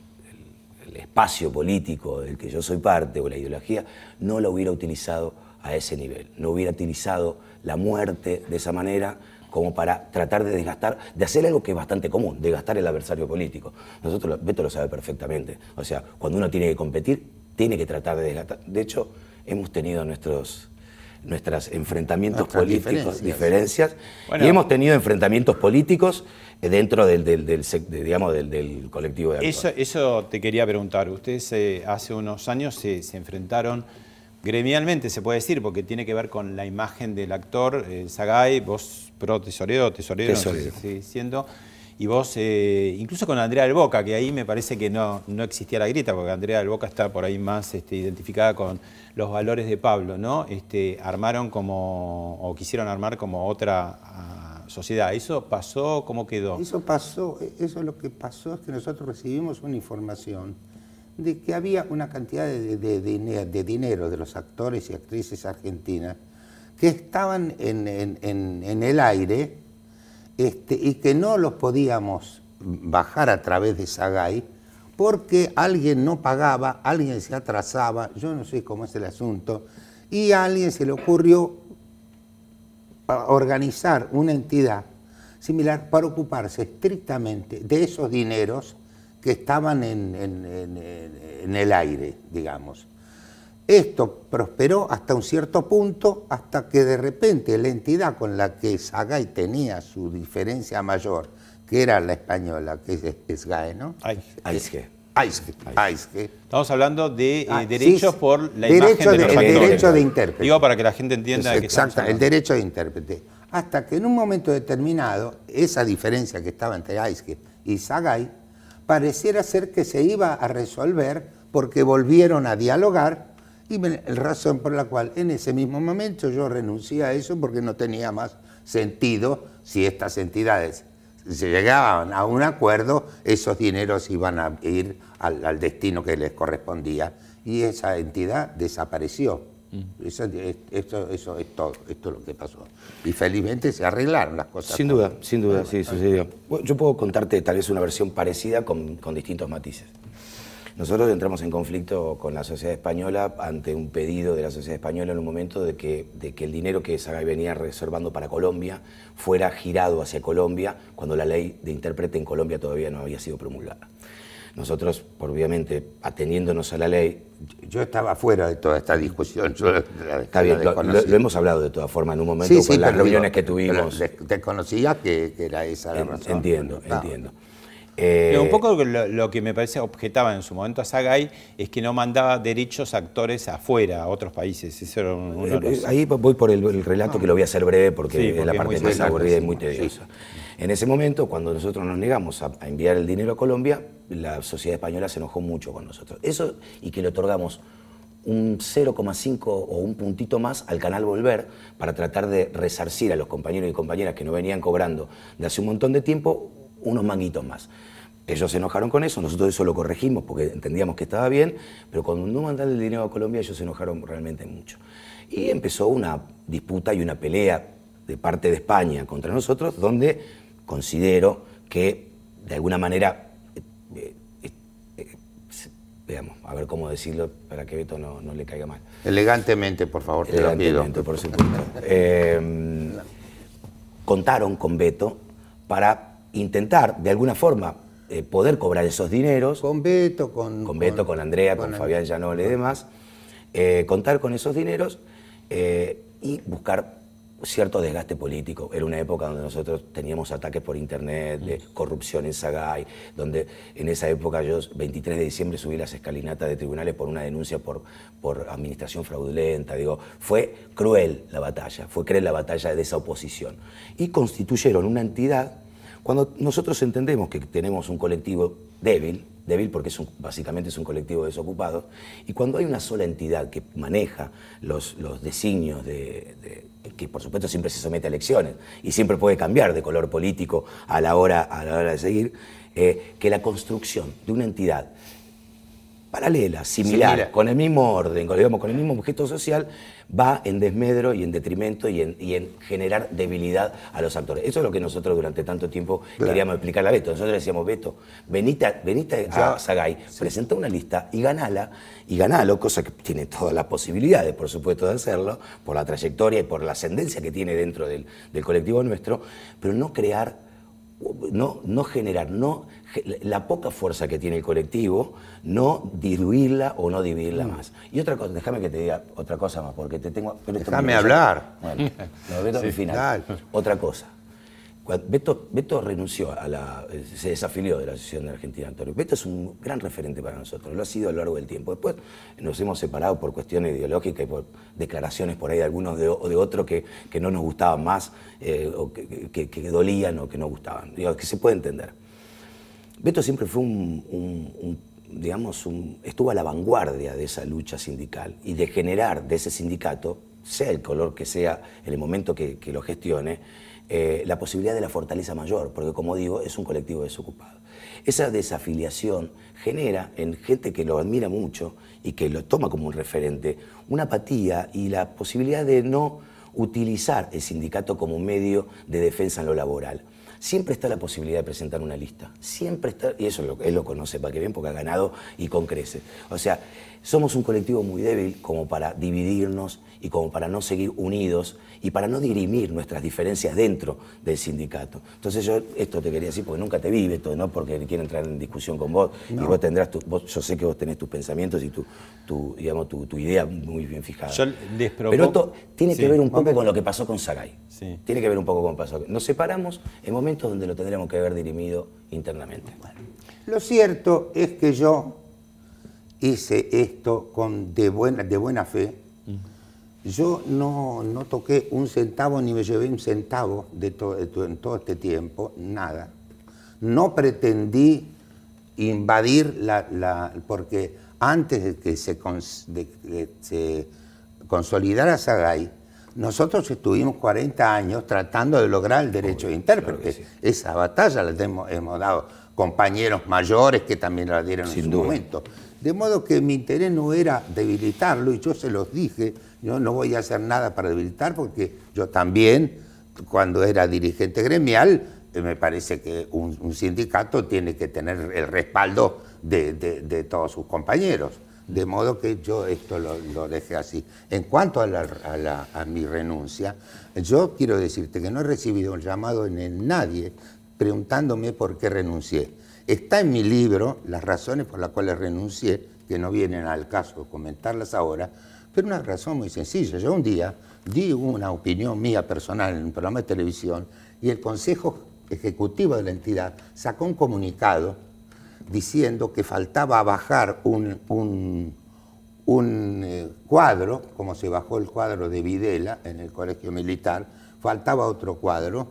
espacio político del que yo soy parte o la ideología no lo hubiera utilizado a ese nivel, no hubiera utilizado la muerte de esa manera como para tratar de desgastar, de hacer algo que es bastante común, desgastar el adversario político. Nosotros, Beto lo sabe perfectamente. O sea, cuando uno tiene que competir, tiene que tratar de desgastar. De hecho, hemos tenido nuestros nuestros enfrentamientos Nuestras políticos, diferencias. diferencias, Bueno. y hemos tenido enfrentamientos políticos eh, dentro del, del- del digamos, del, del colectivo de Eso, actores. eso te quería preguntar. Ustedes eh, hace unos años se, se enfrentaron gremialmente, se puede decir, porque tiene que ver con la imagen del actor eh, Sagay, vos pro tesorero, tesorero, no sé Tesorero. si sigue diciendo, y vos, eh, incluso con Andrea del Boca, que ahí me parece que no, no existía la grita, porque Andrea del Boca está por ahí más este, identificada con los valores de Pablo, ¿no? Este, armaron como, o quisieron armar como otra ah, sociedad. ¿Eso pasó? ¿Cómo quedó? Eso pasó, eso lo que pasó es que nosotros recibimos una información de que había una cantidad de, de- de dine- de dinero de los actores y actrices argentinas que estaban en- en el aire este, y que no los podíamos bajar a través de Sagay porque alguien no pagaba, alguien se atrasaba, yo no sé cómo es el asunto, y a alguien se le ocurrió organizar una entidad similar para ocuparse estrictamente de esos dineros que estaban en el aire, digamos. Esto prosperó hasta un cierto punto, hasta que de repente la entidad con la que Sagay tenía su diferencia mayor, que era la española, que es SGAE, ¿no? AISGE, AISGE. Estamos hablando de eh, Ah, derechos sí, por la derecho imagen de de- los el actores. derecho de intérprete. Digo para que la gente entienda estamos Exacto, el derecho de intérprete. Hasta que en un momento determinado, esa diferencia que estaba entre Aisque y Sagay, pareciera ser que se iba a resolver porque volvieron a dialogar y me- el razón por la cual en ese mismo momento yo renuncié a eso porque no tenía más sentido si estas entidades se llegaban a un acuerdo, esos dineros iban a ir al, al destino que les correspondía y esa entidad desapareció. Mm. Eso, es- eso- eso es todo, esto es lo que pasó. Y felizmente se arreglaron las cosas. Sin duda, sin duda, sí, sucedió. Bueno, yo puedo contarte tal vez una versión parecida con, con distintos matices. Nosotros entramos en conflicto con la sociedad española ante un pedido de la sociedad española en un momento de que, de que el dinero que Sagay venía reservando para Colombia fuera girado hacia Colombia cuando la ley de intérprete en Colombia todavía no había sido promulgada. Nosotros, obviamente, ateniéndonos a la ley, Yo estaba fuera de toda esta discusión. Yo la- la- está bien, lo, desconocía. lo- lo hemos hablado de todas formas en un momento Sí, sí, con las pero reuniones digo, que tuvimos. Desconocía que, que era esa la En- razón. entiendo, entiendo. Eh, Pero un poco lo, lo que me parece objetaba en su momento a Sagay es que no mandaba derechos a actores afuera, a otros países. Eso era un- uno de Eh, los- Ahí voy por el, el relato que lo voy a hacer breve porque, Sí, es la parte más aburrida y muy tediosa. En ese momento, cuando nosotros nos negamos a, a enviar el dinero a Colombia, la sociedad española se enojó mucho con nosotros. Eso y que le otorgamos un 0,5 o un puntito más al canal Volver para tratar de resarcir a los compañeros y compañeras que no venían cobrando de hace un montón de tiempo unos manguitos más. Ellos se enojaron con eso, nosotros eso lo corregimos porque entendíamos que estaba bien, pero cuando no mandaron el dinero a Colombia ellos se enojaron realmente mucho. Y empezó una disputa y una pelea de parte de España contra nosotros, donde considero que de alguna manera, eh, eh, eh, veamos, a ver cómo decirlo para que Beto no, no le caiga mal. Elegantemente, por favor, te lo pido. Elegantemente, por supuesto. Eh, contaron con Beto para intentar, de alguna forma, eh, poder cobrar esos dineros Con Beto, con... con Beto, con Andrea, con, Fabián Llanol y demás, eh, contar con esos dineros eh, y buscar cierto desgaste político. Era una época donde nosotros teníamos ataques por internet, de corrupción en Sagay, donde en esa época yo, 23 de diciembre, subí las escalinatas de tribunales por una denuncia por, por administración fraudulenta. Digo, fue cruel la batalla, fue cruel la batalla de esa oposición. Y constituyeron una entidad cuando nosotros entendemos que tenemos un colectivo débil, débil porque es un- básicamente es un colectivo desocupado, y cuando hay una sola entidad que maneja los, los designios de, de- que por supuesto siempre se somete a elecciones y siempre puede cambiar de color político a la hora, a la hora de seguir, eh, que la construcción de una entidad paralela, similar, Similar. con el mismo orden, digamos, con el mismo objeto social, va en desmedro y en detrimento y en, y en generar debilidad a los actores. Eso es lo que nosotros durante tanto tiempo queríamos explicarle a Beto. Nosotros decíamos, Beto, venite, a- venite a Sagay, presenta una lista y ganala, y ganalo, cosa que tiene todas las posibilidades, por supuesto, de hacerlo, por la trayectoria y por la ascendencia que tiene dentro del, del colectivo nuestro, pero no crear no, no generar, no, la poca fuerza que tiene el colectivo, no diluirla o no dividirla más. Y otra cosa, déjame que te diga otra cosa más, porque te tengo... pero Déjame hablar. Bueno, no, final. Otra cosa. Beto, Beto renunció a la. se desafilió de la Asociación de Argentina Antonio. Beto es un gran referente para nosotros, lo ha sido a lo largo del tiempo. Después nos hemos separado por cuestiones ideológicas y por declaraciones por ahí de algunos de, o de otros que, que no nos gustaban más, eh, o que, que- que dolían o que no gustaban. Digo, que se puede entender. Beto siempre fue un, un- un, digamos, un- estuvo a la vanguardia de esa lucha sindical y de generar de ese sindicato, sea el color que sea, en el momento que, que lo gestione, eh, la posibilidad de la fortaleza mayor, porque como digo, es un colectivo desocupado. Esa desafiliación genera en gente que lo admira mucho y que lo toma como un referente, una apatía y la posibilidad de no utilizar el sindicato como medio de defensa en lo laboral. Siempre está la posibilidad de presentar una lista. Siempre está, y eso él lo conoce para que bien, porque ha ganado y con crece. O sea, somos un colectivo muy débil como para dividirnos y como para no seguir unidos y para no dirimir nuestras diferencias dentro del sindicato. Entonces yo esto te quería decir porque nunca te vi, Beto, no porque quiero entrar en discusión con vos. Y vos tendrás tu, vos- yo sé que vos tenés tus pensamientos y tu, tu, digamos, tu, tu idea muy bien fijada. Yo les propongo- Pero esto tiene que ver un poco con lo que pasó con Sagay. Sí. Tiene que ver un poco con lo que pasó. Nos separamos en momentos donde lo tendríamos que haber dirimido internamente. Lo cierto es que yo hice esto con, de, buena, de buena fe. Yo no, no toqué un centavo ni me llevé un centavo de to- de to- en todo este tiempo, nada. No pretendí invadir la, la- porque antes de que se, cons- de que se consolidara Sagay, nosotros estuvimos 40 años tratando de lograr el derecho de intérprete. Esa batalla la hemos, hemos, dado compañeros mayores que también la dieron en su momento. De modo que mi interés no era debilitarlo y yo se los dije, yo no voy a hacer nada para debilitar porque yo también, cuando era dirigente gremial, eh, me parece que un, sindicato tiene que tener el respaldo de todos sus compañeros. De modo que yo esto lo, dejé así. En cuanto a, mi renuncia, yo quiero decirte que no he recibido un llamado en nadie preguntándome por qué renuncié. Está en mi libro las razones por las cuales renuncié, que no vienen al caso comentarlas ahora, pero una razón muy sencilla. Yo un día di una opinión mía personal en un programa de televisión y el Consejo Ejecutivo de la entidad sacó un comunicado diciendo que faltaba bajar un, un, eh, cuadro, como se bajó el cuadro de Videla en el colegio militar, faltaba otro cuadro,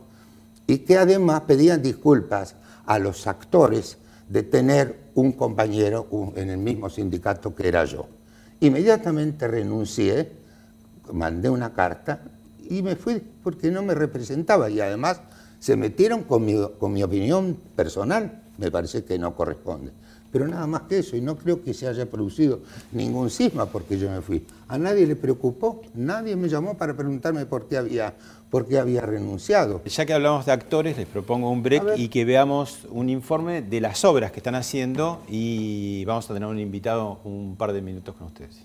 y que además pedían disculpas a los actores de tener un compañero en el mismo sindicato que era yo. Inmediatamente renuncié, mandé una carta y me fui porque no me representaba y además se metieron con mi, con mi opinión personal me parece que no corresponde. Pero nada más que eso, y no creo que se haya producido ningún cisma porque yo me fui. A nadie le preocupó, nadie me llamó para preguntarme por qué había, por qué había renunciado. Ya que hablamos de actores, les propongo un break y que veamos un informe de las obras que están haciendo y vamos a tener un invitado un par de minutos con ustedes.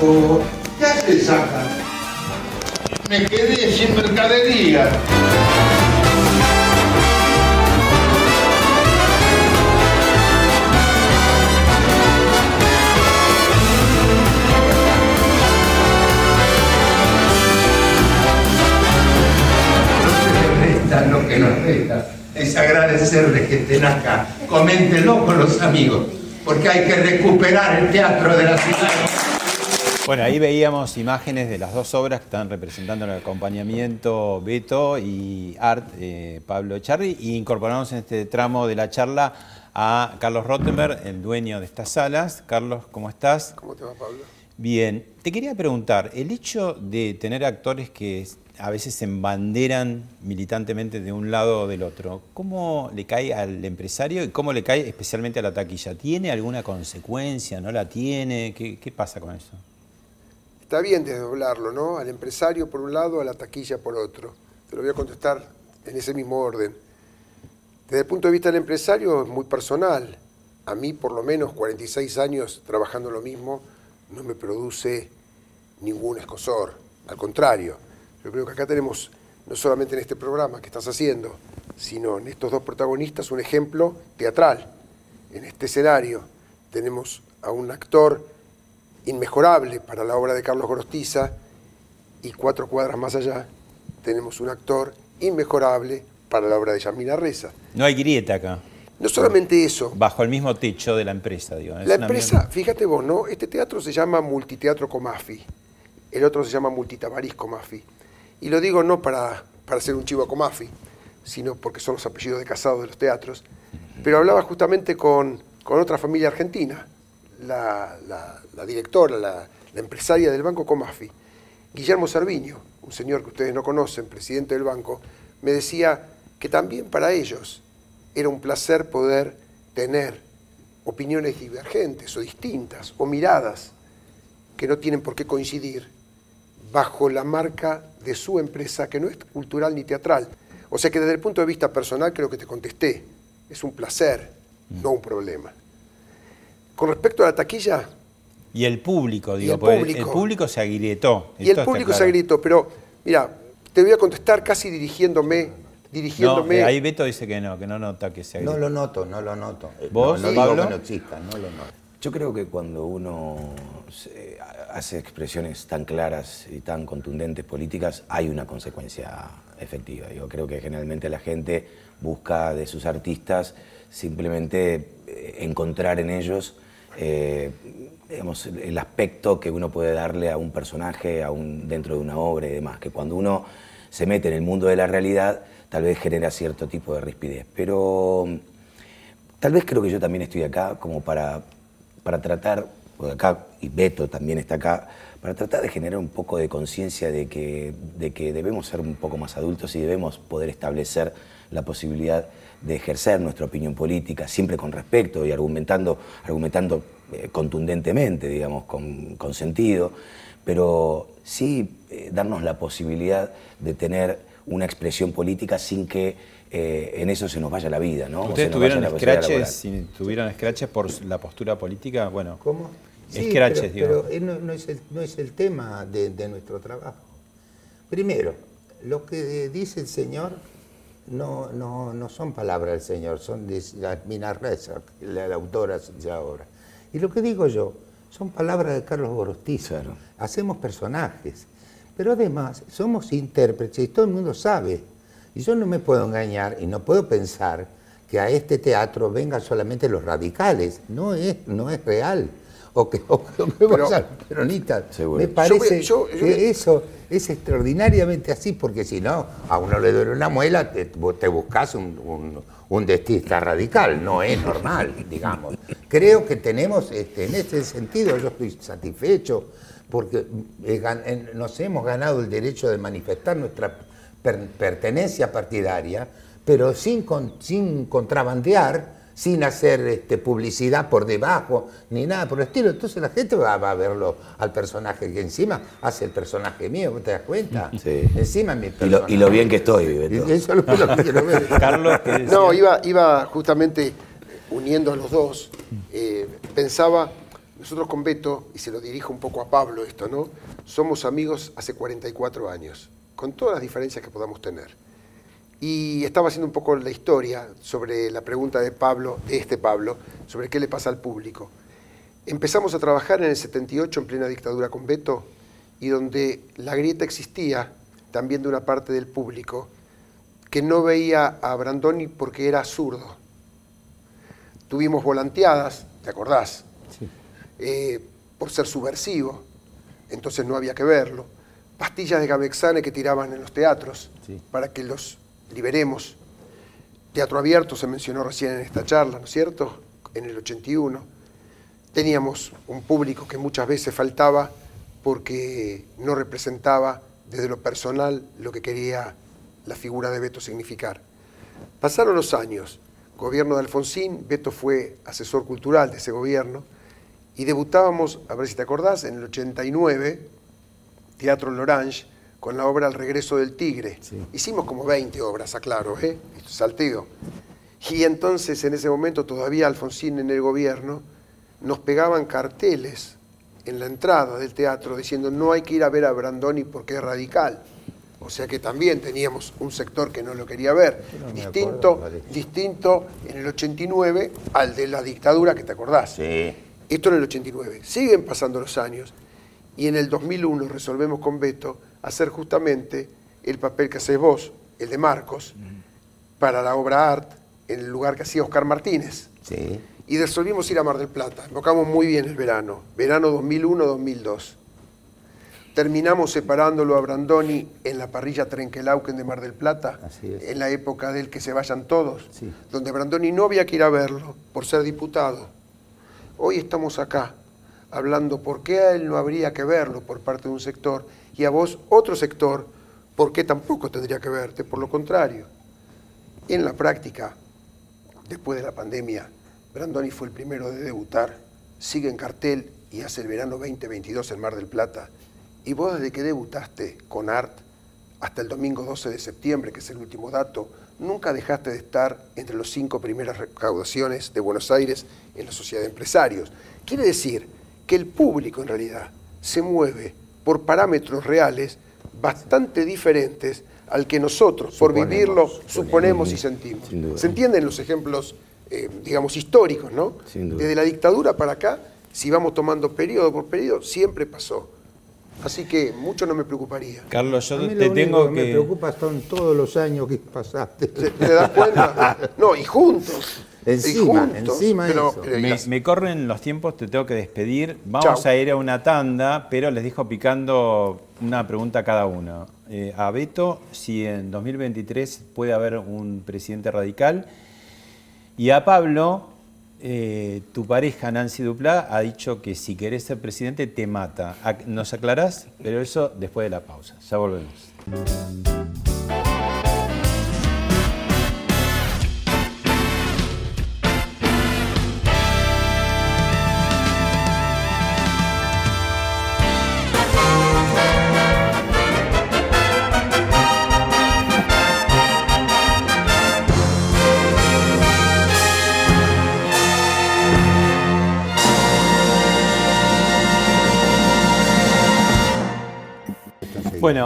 ¿Qué haces acá? Me quedé sin mercadería. lo que nos resta es agradecerles que estén acá. Coméntenlo con los amigos porque hay que recuperar el teatro de la ciudad. Bueno, ahí veíamos imágenes de las dos obras que están representando el acompañamiento Beto y Art eh, Pablo Echarri y incorporamos en este tramo de la charla a Carlos Rottenberg, el dueño de estas salas. Carlos, ¿cómo estás? ¿Cómo te va, Pablo? Bien, te quería preguntar, el hecho de tener actores que a veces se embanderan militantemente de un lado o del otro. ¿Cómo le cae al empresario y cómo le cae especialmente a la taquilla? ¿Tiene alguna consecuencia? ¿No la tiene? ¿Qué, pasa con eso? Está bien desdoblarlo, ¿no? Al empresario por un lado, a la taquilla por otro. Te lo voy a contestar en ese mismo orden. Desde el punto de vista del empresario es muy personal. A mí, por lo menos 46 años trabajando lo mismo, no me produce ningún escosor. Al contrario, yo creo que acá tenemos, no solamente en este programa que estás haciendo, sino en estos dos protagonistas, un ejemplo teatral. En este escenario tenemos a un actor inmejorable para la obra de Carlos Gorostiza y cuatro cuadras más allá tenemos un actor inmejorable para la obra de Yamina Reza. No hay grieta acá. No solamente eso. Bajo el mismo techo de la empresa, digo. La empresa, fíjate vos, ¿no? Este teatro se llama Multiteatro Comafi. El otro se llama Multitabaris Comafi. Y lo digo no para, para ser un chivo a Comafi, sino porque son los apellidos de casados de los teatros. Pero hablaba justamente con, otra familia argentina, la, directora, la, empresaria del Banco Comafi, Guillermo Cerviño, un señor que ustedes no conocen, presidente del banco, me decía que también para ellos era un placer poder tener opiniones divergentes o distintas o miradas que no tienen por qué coincidir bajo la marca de su empresa, que no es cultural ni teatral. O sea que desde el punto de vista personal creo que te contesté. Es un placer, no un problema. Con respecto a la taquilla... Y el público, digo, el, público, el público se agrietó. Y el público se agrietó, pero mira, te voy a contestar casi dirigiéndome dirigiéndome. No, ahí Beto dice que no, que no nota que se agrietó. No lo noto, no lo noto. ¿Vos, no, Pablo? no exista, no lo noto. Yo creo que cuando uno hace expresiones tan claras y tan contundentes políticas, hay una consecuencia efectiva. Yo creo que generalmente la gente busca de sus artistas simplemente eh, encontrar en ellos eh, el aspecto que uno puede darle a un personaje a un, dentro de una obra y demás, que cuando uno se mete en el mundo de la realidad tal vez genera cierto tipo de rispidez. Pero tal vez creo que yo también estoy acá como para, para tratar, porque acá, y Beto también está acá, para tratar de generar un poco de conciencia de que, de que debemos ser un poco más adultos y debemos poder establecer la posibilidad de ejercer nuestra opinión política, siempre con respeto y argumentando, argumentando eh, contundentemente, digamos, con, con, sentido, pero sí eh, darnos la posibilidad de tener una expresión política sin que eh, en eso se nos vaya la vida, ¿no? ¿Ustedes tuvieron escraches, si tuvieron escraches por la postura política? Bueno, ¿Cómo? Sí, pero, no, es el, no, es el, tema de, de nuestro trabajo. Primero, lo que dice el Señor no, no, no son palabras del Señor, son de Mina Reza, la, autora de ahora. Y lo que digo yo, son palabras de Carlos Gorostiza. Hacemos personajes, pero además somos intérpretes y todo el mundo sabe. Y yo no me puedo engañar y no puedo pensar que a este teatro vengan solamente los radicales. No es, no es real. O que, o que peronistas. Me parece que eso es extraordinariamente así, porque si no, a uno le duele una muela, te, buscas un, un, destista radical, no es normal, digamos. Creo que tenemos, este, en este sentido, yo estoy satisfecho, porque nos hemos ganado el derecho de manifestar nuestra pertenencia partidaria, pero sin, sin contrabandear sin hacer este, publicidad por debajo, ni nada por el estilo. Entonces la gente va, a verlo al personaje que encima hace el personaje mío, ¿te das cuenta? Sí. Encima mi personaje. Y lo, bien que estoy, Eso es lo, que quiero ver. Carlos, No, iba, iba justamente uniendo a los dos. Eh, pensaba, nosotros con Beto, y se lo dirijo un poco a Pablo esto, ¿no? Somos amigos hace 44 años, con todas las diferencias que podamos tener y estaba haciendo un poco la historia sobre la pregunta de Pablo, de este Pablo, sobre qué le pasa al público. Empezamos a trabajar en el 78 en plena dictadura con Beto y donde la grieta existía también de una parte del público que no veía a Brandoni porque era zurdo. Tuvimos volanteadas, ¿te acordás? Sí. Eh, por ser subversivo, entonces no había que verlo. Pastillas de Gamexane que tiraban en los teatros para que los Liberemos. Teatro Abierto se mencionó recién en esta charla, ¿no es cierto? En el 81. Teníamos un público que muchas veces faltaba porque no representaba desde lo personal lo que quería la figura de Beto significar. Pasaron los años, gobierno de Alfonsín, Beto fue asesor cultural de ese gobierno, y debutábamos, a ver si te acordás, en el 89, Teatro Lorange, con la obra El regreso del tigre. Hicimos como 20 obras, aclaro, ¿eh? Salteo. Y entonces en ese momento todavía Alfonsín en el gobierno nos pegaban carteles en la entrada del teatro diciendo no hay que ir a ver a Brandoni porque es radical. O sea que también teníamos un sector que no lo quería ver. distinto, distinto en el 89 al de la dictadura que te acordás. Sí. Esto en el 89. Siguen pasando los años y en el 2001 resolvemos con Beto hacer justamente el papel que haces vos, el de Marcos, para la obra Art, en el lugar que hacía Oscar Martínez. Sí. Y resolvimos ir a Mar del Plata. Invocamos muy bien el verano, verano 2001-2002. Terminamos separándolo a Brandoni en la parrilla Trenquelauquen de Mar del Plata, en la época del que se vayan todos, donde Brandoni no había que ir a verlo por ser diputado. Hoy estamos acá hablando por qué a él no habría que verlo por parte de un sector y a vos otro sector, ¿por qué tampoco tendría que verte? Por lo contrario, en la práctica, después de la pandemia, Brandoni fue el primero de debutar, sigue en cartel y hace el verano 2022 en Mar del Plata. Y vos desde que debutaste con Art hasta el domingo 12 de septiembre, que es el último dato, nunca dejaste de estar entre los cinco primeras recaudaciones de Buenos Aires en la sociedad de empresarios. Quiere decir que el público en realidad se mueve por parámetros reales bastante diferentes al que nosotros, por vivirlo, suponemos y sentimos. ¿Se entienden los ejemplos, eh, digamos, históricos, no? Desde la dictadura para acá, Si vamos tomando periodo por periodo, siempre pasó. Así que mucho no me preocuparía. Carlos, yo A mí te único tengo que me preocupa son todos los años que pasaste. ¿Te, te das cuenta? No, y juntos. Encima, encima pero, eso. pero Me, corren los tiempos, te tengo que despedir. Vamos Chau. a ir a una tanda, pero les dejo picando una pregunta a cada uno. Eh, a Beto, si en 2023 puede haber un presidente radical. Y a Pablo, eh, tu pareja Nancy Duplá ha dicho que si querés ser presidente te mata. ¿Nos aclarás? Pero eso después de la pausa. Ya volvemos.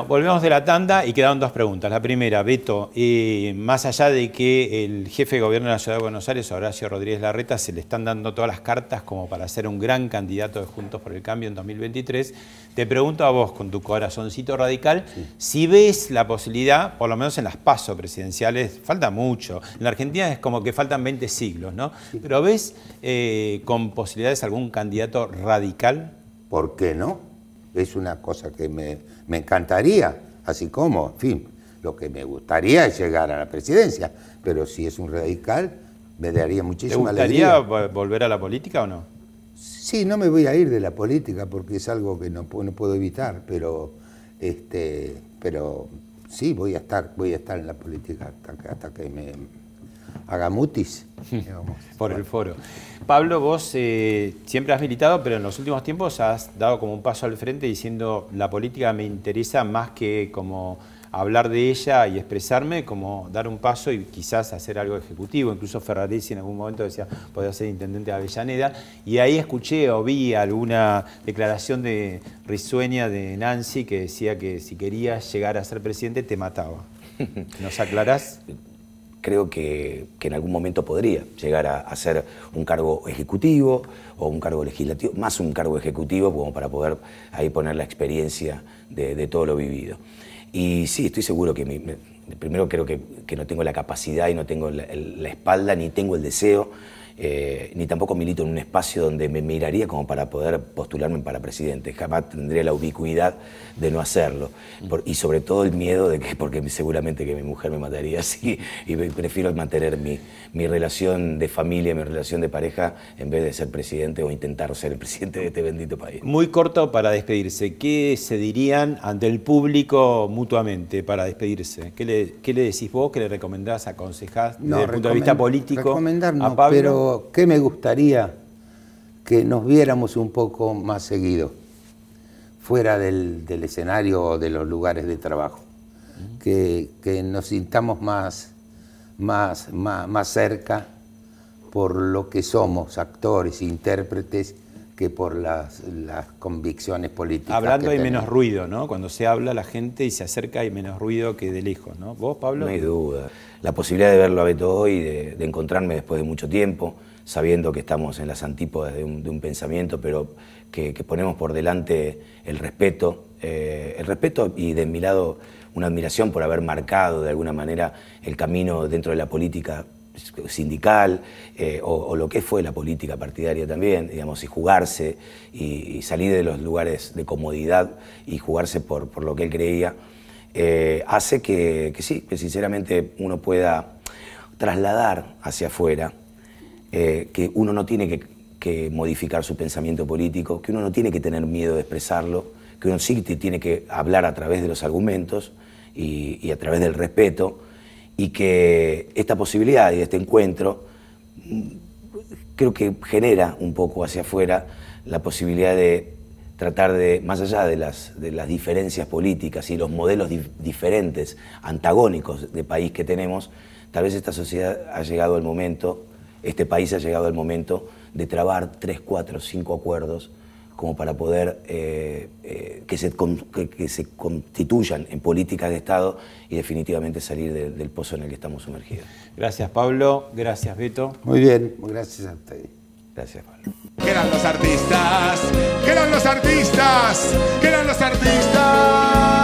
Bueno, volvemos de la tanda y quedaron dos preguntas. La primera, Beto, eh, más allá de que el jefe de gobierno de la Ciudad de Buenos Aires, Horacio Rodríguez Larreta, se le están dando todas las cartas como para ser un gran candidato de Juntos por el Cambio en 2023, te pregunto a vos, con tu corazoncito radical, si ves la posibilidad, por lo menos en las pasos presidenciales, falta mucho. En la Argentina es como que faltan 20 siglos, ¿no? Pero ves eh, con posibilidades algún candidato radical ¿Por qué no? Es una cosa que me, me encantaría, así como, en fin, lo que me gustaría es llegar a la presidencia, pero si es un radical, me daría ¿Te muchísima gustaría alegría. vo- volver a la política o no? Sí, no me voy a ir de la política porque es algo que no, no puedo evitar, pero, este, pero sí, voy a estar, voy a estar en la política hasta, que- hasta que me haga mutis. digamos. por el foro. Pablo, vos eh, siempre has militado, pero en los últimos tiempos has dado como un paso al frente diciendo la política me interesa más que como hablar de ella y expresarme, como dar un paso y quizás hacer algo ejecutivo. Incluso Ferraresi en algún momento decía, podía ser intendente de Avellaneda. Y ahí escuché o vi alguna declaración de risueña de Nancy que decía que si querías llegar a ser presidente te mataba. ¿Nos aclarás? Creo que, que en algún momento podría llegar a, a ser un cargo ejecutivo o un cargo legislativo, más un cargo ejecutivo como para poder ahí poner la experiencia de, todo lo vivido. Y sí, estoy seguro que mi- me- primero creo que, no tengo la capacidad y no tengo la espalda ni tengo el deseo. Eh, ni tampoco milito en un espacio donde me miraría como para poder postularme para presidente. Jamás tendría la ubicuidad de no hacerlo. Por- y sobre todo el miedo de que, porque seguramente que mi mujer me mataría así, y prefiero mantener mi, mi relación de familia, mi relación de pareja, en vez de ser presidente o intentar ser el presidente de este bendito país. Muy corto para despedirse. ¿Qué se dirían ante el público mutuamente para despedirse? ¿Qué le, qué le decís vos? ¿Qué le recomendás, aconsejás desde el punto de vista político recomendar no, a Pablo? pero ¿qué me gustaría que nos viéramos un poco más seguido, fuera del, del escenario o de los lugares de trabajo? Que, que nos sintamos más, más, más, más cerca por lo que somos, actores, intérpretes, que por las, las convicciones políticas. Hablando hay menos ruido, ¿no? Cuando se habla la gente y se acerca hay menos ruido que de lejos, ¿no? ¿Vos, Pablo? No hay duda. La posibilidad de verlo a Beto hoy, de, de encontrarme después de mucho tiempo, sabiendo que estamos en las antípodas de un, de un pensamiento, pero que, que ponemos por delante el respeto, eh, el respeto y de mi lado una admiración por haber marcado de alguna manera el camino dentro de la política sindical eh, o, lo que fue la política partidaria también, digamos, y jugarse y, salir de los lugares de comodidad y jugarse por, por lo que él creía, eh, hace que, que sí, que sinceramente uno pueda trasladar hacia afuera eh, que uno no tiene que, que modificar su pensamiento político, que uno no tiene que tener miedo de expresarlo, que uno sí tiene que hablar a través de los argumentos y a través del respeto, y que esta posibilidad y este encuentro mm, creo que genera un poco hacia afuera la posibilidad de tratar de, más allá de las, de las diferencias políticas y los modelos dif- diferentes, antagónicos de país que tenemos, tal vez esta sociedad ha llegado el momento, este país ha llegado el momento de trabar tres, cuatro, cinco acuerdos como para poder eh, eh, que, se, con- que- que se constituyan en políticas de Estado y definitivamente salir de- del pozo en el que estamos sumergidos. Gracias, Pablo. Gracias, Beto. Muy bien, gracias a ustedes. Gracias, Pablo. Quedan los artistas, quedan los artistas, quedan los artistas.